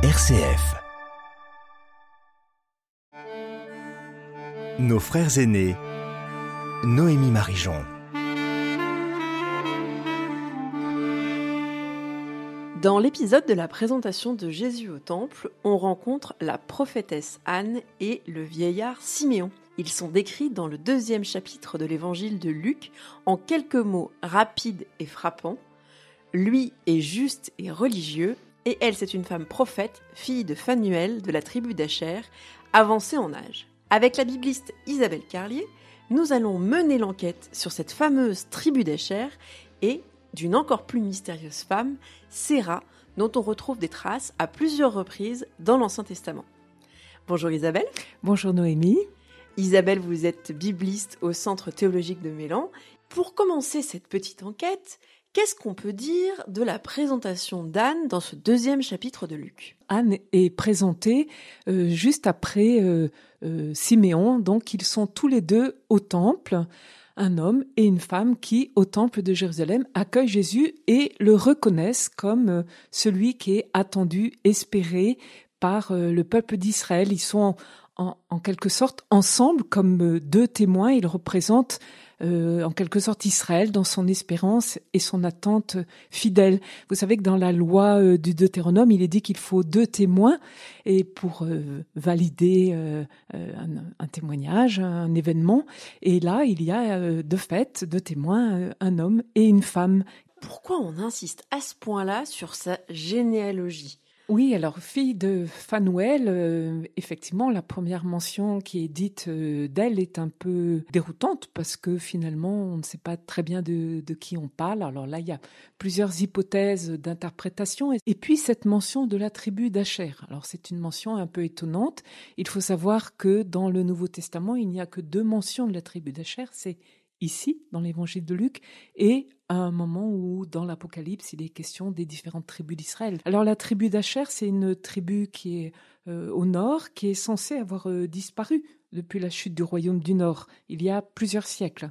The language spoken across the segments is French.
RCF. Nos frères aînés. Noémie Marijon. Dans l'épisode de la présentation de Jésus au Temple, on rencontre la prophétesse Anne et le vieillard Siméon. Ils sont décrits dans le deuxième chapitre de l'évangile de Luc en quelques mots rapides et frappants. Lui est juste et religieux, et elle c'est une femme prophète, fille de Phanuel de la tribu d'Acher, avancée en âge. Avec la bibliste Isabelle Carlier, nous allons mener l'enquête sur cette fameuse tribu d'Acher et d'une encore plus mystérieuse femme, Séra, dont on retrouve des traces à plusieurs reprises dans l'Ancien Testament. Bonjour Isabelle. Bonjour Noémie. Isabelle, vous êtes bibliste au Centre théologique de Mélan. Pour commencer cette petite enquête, qu'est-ce qu'on peut dire de la présentation d'Anne dans ce deuxième chapitre de Luc? Anne est présentée euh, juste après euh, euh, Siméon, donc ils sont tous les deux au temple un homme et une femme qui, au temple de Jérusalem, accueillent Jésus et le reconnaissent comme celui qui est attendu, espéré par le peuple d'Israël. Ils sont en, quelque sorte ensemble comme deux témoins. Ils représentent euh, en quelque sorte Israël dans son espérance et son attente fidèle. Vous savez que dans la loi euh, du Deutéronome, il est dit qu'il faut deux témoins et pour euh, valider un, un, témoignage, un événement. Et là, il y a de fait deux témoins, un homme et une femme. Pourquoi on insiste à ce point-là sur sa généalogie? Oui, alors fille de Fanuel, euh, effectivement, la première mention qui est dite euh, d'elle est un peu déroutante parce que finalement, on ne sait pas très bien de, qui on parle. Alors là, il y a plusieurs hypothèses d'interprétation. Et puis cette mention de la tribu d'Acher. Alors c'est une mention un peu étonnante. Il faut savoir que dans le Nouveau Testament, il n'y a que deux mentions de la tribu d'Acher. C'est ici, dans l'évangile de Luc, et à un moment où, dans l'Apocalypse, il est question des différentes tribus d'Israël. Alors la tribu d'Acher, c'est une tribu qui est euh, au nord, qui est censée avoir euh, disparu depuis la chute du royaume du Nord, il y a plusieurs siècles.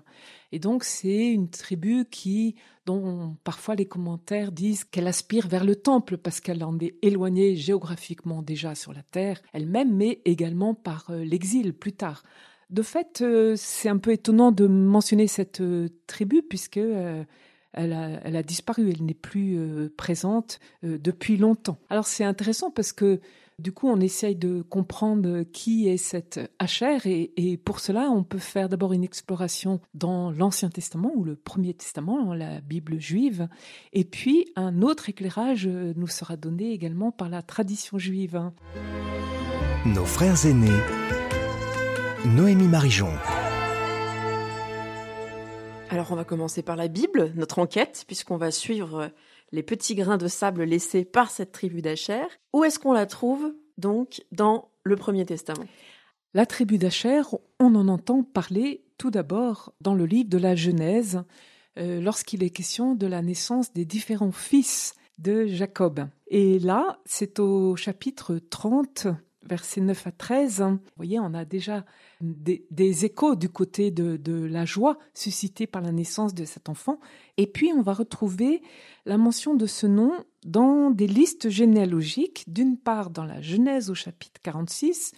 Et donc c'est une tribu qui, dont parfois les commentaires disent qu'elle aspire vers le temple parce qu'elle en est éloignée géographiquement déjà sur la terre elle-même, mais également par euh, l'exil plus tard. De fait, euh, c'est un peu étonnant de mentionner cette euh, tribu puisque euh, elle a, disparu, elle n'est plus présente depuis longtemps. Alors c'est intéressant parce que du coup on essaye de comprendre qui est cette Hacher et, pour cela on peut faire d'abord une exploration dans l'Ancien Testament ou le Premier Testament, la Bible juive, et puis un autre éclairage nous sera donné également par la tradition juive. Nos frères aînés Noémie Marijon. Alors on va commencer par la Bible, notre enquête, puisqu'on va suivre les petits grains de sable laissés par cette tribu d'Acher. Où est-ce qu'on la trouve donc dans le Premier Testament? La tribu d'Acher, on en entend parler tout d'abord dans le livre de la Genèse, euh, lorsqu'il est question de la naissance des différents fils de Jacob. Et là, c'est au chapitre 30 versets 9 à 13, vous voyez, on a déjà des, échos du côté de, la joie suscitée par la naissance de cet enfant. Et puis, on va retrouver la mention de ce nom dans des listes généalogiques, d'une part dans la Genèse au chapitre 46,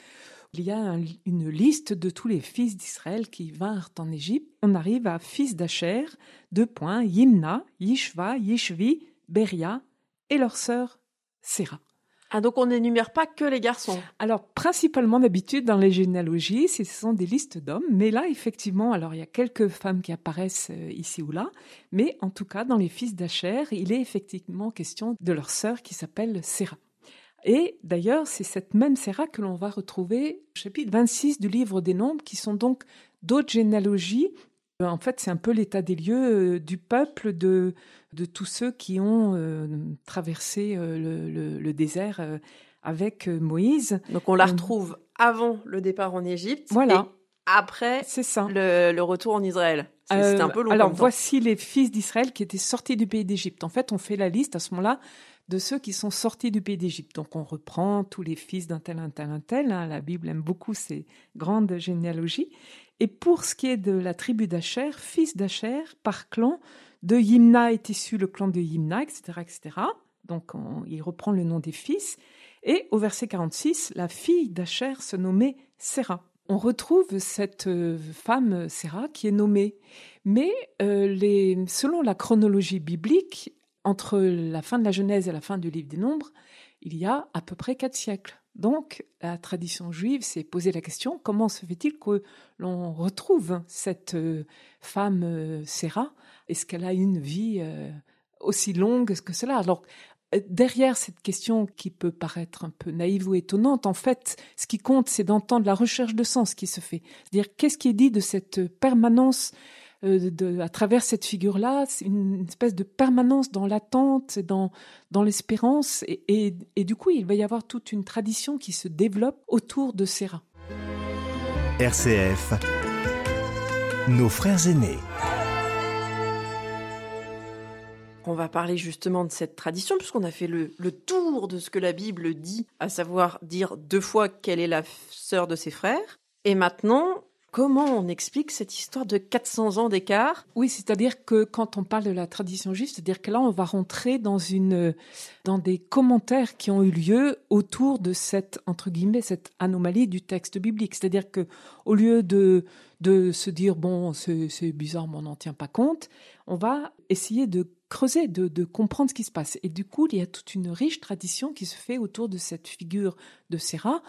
il y a un, une liste de tous les fils d'Israël qui vinrent en Égypte. On arrive à fils d'Acher, deux points, Yimna, Yishva, Yishvi, Beria et leur sœur Séra. Ah, donc on n'énumère pas que les garçons. Alors, principalement d'habitude dans les généalogies, ce sont des listes d'hommes. Mais là, effectivement, alors il y a quelques femmes qui apparaissent euh, ici ou là. Mais en tout cas, dans les fils d'Acher, il est effectivement question de leur sœur qui s'appelle Séra. Et d'ailleurs, c'est cette même Séra que l'on va retrouver au chapitre 26 du livre des Nombres, qui sont donc d'autres généalogies en fait, c'est un peu l'état des lieux euh, du peuple, de, de tous ceux qui ont euh, traversé euh, le, le, le, désert euh, avec euh, Moïse. Donc on la retrouve avant le départ en Égypte. Voilà. après c'est ça. Le, le, retour en Israël. C'est un peu long. Alors voici les fils d'Israël qui étaient sortis du pays d'Égypte. En fait, on fait la liste à ce moment-là de ceux qui sont sortis du pays d'Égypte. Donc on reprend tous les fils d'un tel, un tel, un tel. Hein. La Bible aime beaucoup ces grandes généalogies. Et pour ce qui est de la tribu d'Acher, fils d'Acher, par clan, de Yimna est issu le clan de Yimna, etc., etc. Donc on, il reprend le nom des fils. Et au verset 46, la fille d'Acher se nommait Séra. On retrouve cette euh, femme Séra qui est nommée. Mais euh, selon la chronologie biblique, entre la fin de la Genèse et la fin du livre des Nombres, il y a à peu près quatre siècles. Donc, la tradition juive s'est posé la question comment se fait-il que l'on retrouve cette euh, femme euh, Séra? Est-ce qu'elle a une vie euh, aussi longue que cela? Alors, derrière cette question qui peut paraître un peu naïve ou étonnante, en fait, ce qui compte, c'est d'entendre la recherche de sens qui se fait. C'est-à-dire, qu'est-ce qui est dit de cette permanence euh, de, à travers cette figure-là, c'est une espèce de permanence dans l'attente, dans, dans l'espérance, et, et, du coup, il va y avoir toute une tradition qui se développe autour de Serra. RCF, nos frères aînés. On va parler justement de cette tradition, puisqu'on a fait le, le, tour de ce que la Bible dit, à savoir dire deux fois quelle est la sœur de ses frères. Et maintenant, Comment on explique cette histoire de 400 ans d'écart? Oui, c'est-à-dire que quand on parle de la tradition juive, c'est-à-dire que là, on va rentrer dans une, dans des commentaires qui ont eu lieu autour de cette, entre guillemets, cette anomalie du texte biblique. C'est-à-dire que, au lieu de, de se dire, bon, c'est bizarre, mais on n'en tient pas compte, on va essayer de creuser, de, de comprendre ce qui se passe. Et du coup, il y a toute une riche tradition qui se fait autour de cette figure de Serra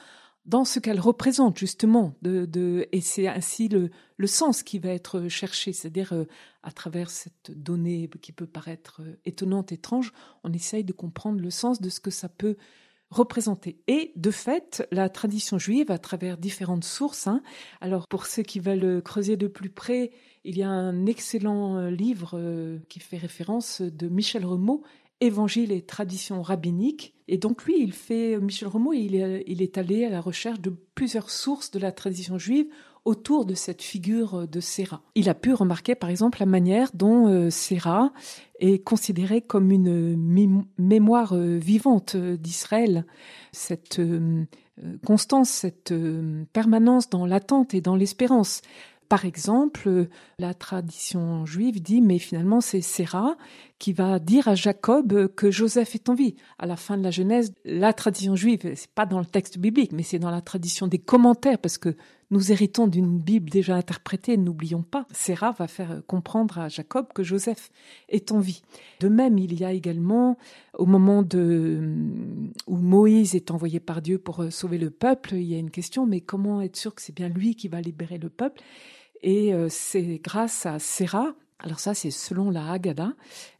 dans ce qu'elle représente justement, de, et c'est ainsi le, sens qui va être cherché, c'est-à-dire euh, à travers cette donnée qui peut paraître euh, étonnante, étrange, on essaye de comprendre le sens de ce que ça peut représenter. Et de fait, la tradition juive, à travers différentes sources, hein, alors pour ceux qui veulent creuser de plus près, il y a un excellent euh, livre qui fait référence de Michel Remaud, Évangile et tradition rabbinique. Et donc lui, il fait, Michel Romeau, il est, il est allé à la recherche de plusieurs sources de la tradition juive autour de cette figure de Séra. Il a pu remarquer par exemple la manière dont euh, Séra est considérée comme une mémoire euh, vivante d'Israël, cette euh, constance, cette permanence dans l'attente et dans l'espérance. Par exemple, la tradition juive dit, mais finalement c'est Séra qui va dire à Jacob que Joseph est en vie. À la fin de la Genèse, la tradition juive, c'est pas dans le texte biblique, mais c'est dans la tradition des commentaires, parce que nous héritons d'une Bible déjà interprétée, n'oublions pas. Séra va faire comprendre à Jacob que Joseph est en vie. De même, il y a également, au moment de, où Moïse est envoyé par Dieu pour sauver le peuple, il y a une question, mais comment être sûr que c'est bien lui qui va libérer le peuple? Et euh, c'est grâce à Séra, alors ça c'est selon la Haggadah,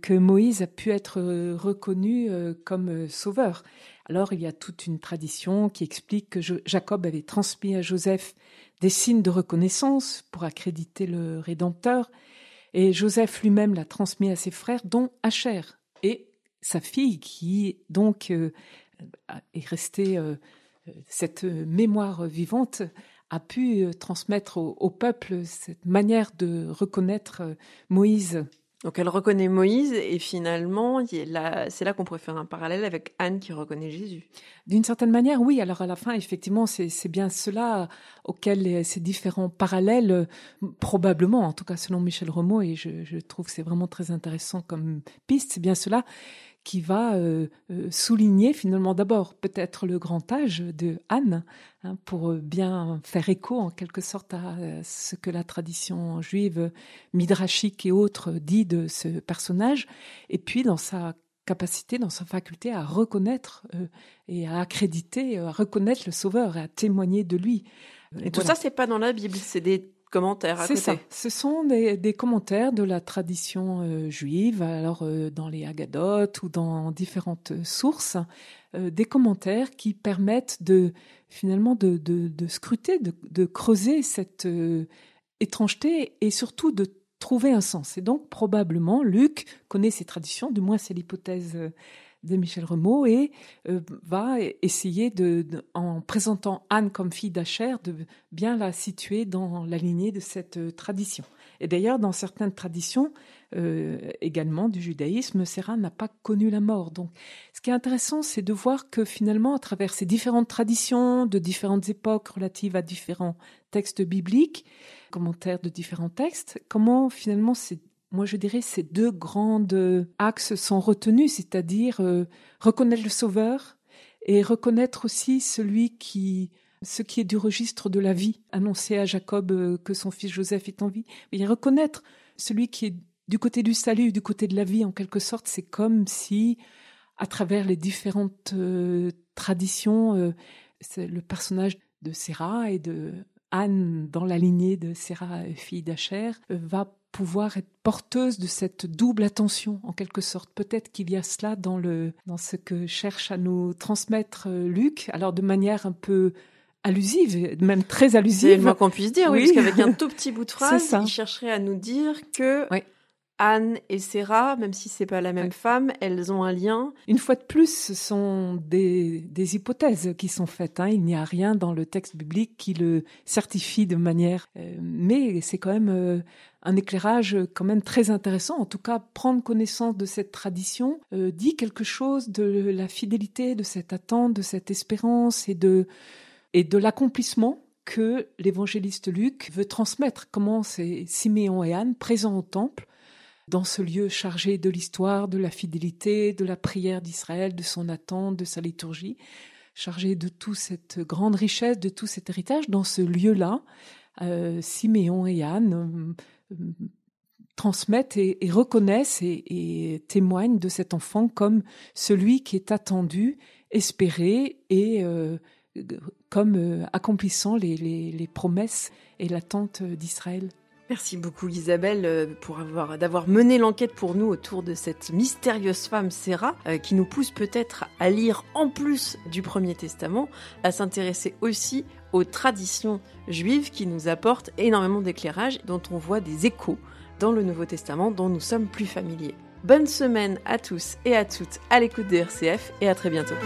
que Moïse a pu être euh, reconnu euh, comme sauveur. Alors il y a toute une tradition qui explique que Jacob avait transmis à Joseph des signes de reconnaissance pour accréditer le Rédempteur, et Joseph lui-même l'a transmis à ses frères, dont Acher, et sa fille qui donc est restée cette mémoire vivante a pu euh, transmettre au, peuple cette manière de reconnaître euh, Moïse. Donc elle reconnaît Moïse et finalement, c'est là qu'on pourrait faire un parallèle avec Anne qui reconnaît Jésus. D'une certaine manière, oui. Alors à la fin, effectivement, c'est bien cela auquel ces différents parallèles, probablement, en tout cas selon Michel Romo, et je, je trouve que c'est vraiment très intéressant comme piste, c'est bien cela qui va euh, euh, souligner finalement d'abord peut-être le grand âge de Anne, hein, pour bien faire écho en quelque sorte à euh, ce que la tradition juive midrashique et autres dit de ce personnage, et puis dans sa capacité, dans sa faculté à reconnaître et à accréditer, à reconnaître le Sauveur et à témoigner de lui. Et tout ça, c'est pas dans la Bible, c'est des commentaires C'est ça. Ce sont des, commentaires de la tradition euh, juive, alors euh, dans les Agadotes ou dans différentes sources, euh, des commentaires qui permettent de finalement de, de, scruter, de, de, creuser cette étrangeté et surtout de trouver un sens. Et donc probablement Luc connaît ces traditions, du moins c'est l'hypothèse de Michel Remaud et euh, va essayer de, en présentant Anne comme fille d'Acher, de bien la situer dans la lignée de cette euh, tradition. Et d'ailleurs, dans certaines traditions euh, également du judaïsme, Serra n'a pas connu la mort. Donc, ce qui est intéressant, c'est de voir que finalement, à travers ces différentes traditions de différentes époques relatives à différents textes bibliques, commentaires de différents textes, comment finalement ces moi je dirais ces deux grands axes sont retenus, c'est-à-dire euh, reconnaître le Sauveur, et reconnaître aussi celui qui ce qui est du registre de la vie, annoncer à Jacob euh, que son fils Joseph est en vie, et reconnaître celui qui est du côté du salut, du côté de la vie, en quelque sorte, c'est comme si, à travers les différentes euh, traditions, euh, le personnage de Sarah et de Anne, dans la lignée de Sarah, fille d'Acher, va pouvoir être porteuse de cette double attention, en quelque sorte. Peut-être qu'il y a cela dans, le, dans ce que cherche à nous transmettre Luc, alors de manière un peu allusive, même très allusive. C'est le moins qu'on puisse dire, oui, parce qu'avec un tout petit bout de phrase, il chercherait à nous dire que Anne et Sarah, même si c'est pas la même femme, elles ont un lien. Une fois de plus, ce sont des, des hypothèses qui sont faites. Hein. Il n'y a rien dans le texte biblique qui le certifie de manière. Euh, mais c'est quand même euh, un éclairage quand même très intéressant. En tout cas, prendre connaissance de cette tradition euh, dit quelque chose de la fidélité, de cette attente, de cette espérance et de et de l'accomplissement que l'évangéliste Luc veut transmettre. Comment c'est Siméon et Anne présents au temple, dans ce lieu chargé de l'histoire, de la fidélité, de la prière d'Israël, de son attente, de sa liturgie, chargé de toute cette grande richesse, de tout cet héritage, dans ce lieu-là, euh, Siméon et Anne euh, transmettent et, reconnaissent et, témoignent de cet enfant comme celui qui est attendu, espéré et euh, comme euh, accomplissant les, promesses et l'attente d'Israël. Merci beaucoup Isabelle euh, pour avoir d'avoir mené l'enquête pour nous autour de cette mystérieuse femme Sarah euh, qui nous pousse peut-être à lire en plus du Premier Testament, à s'intéresser aussi aux traditions juives qui nous apportent énormément d'éclairage dont on voit des échos dans le Nouveau Testament dont nous sommes plus familiers. Bonne semaine à tous et à toutes à l'écoute de RCF et à très bientôt.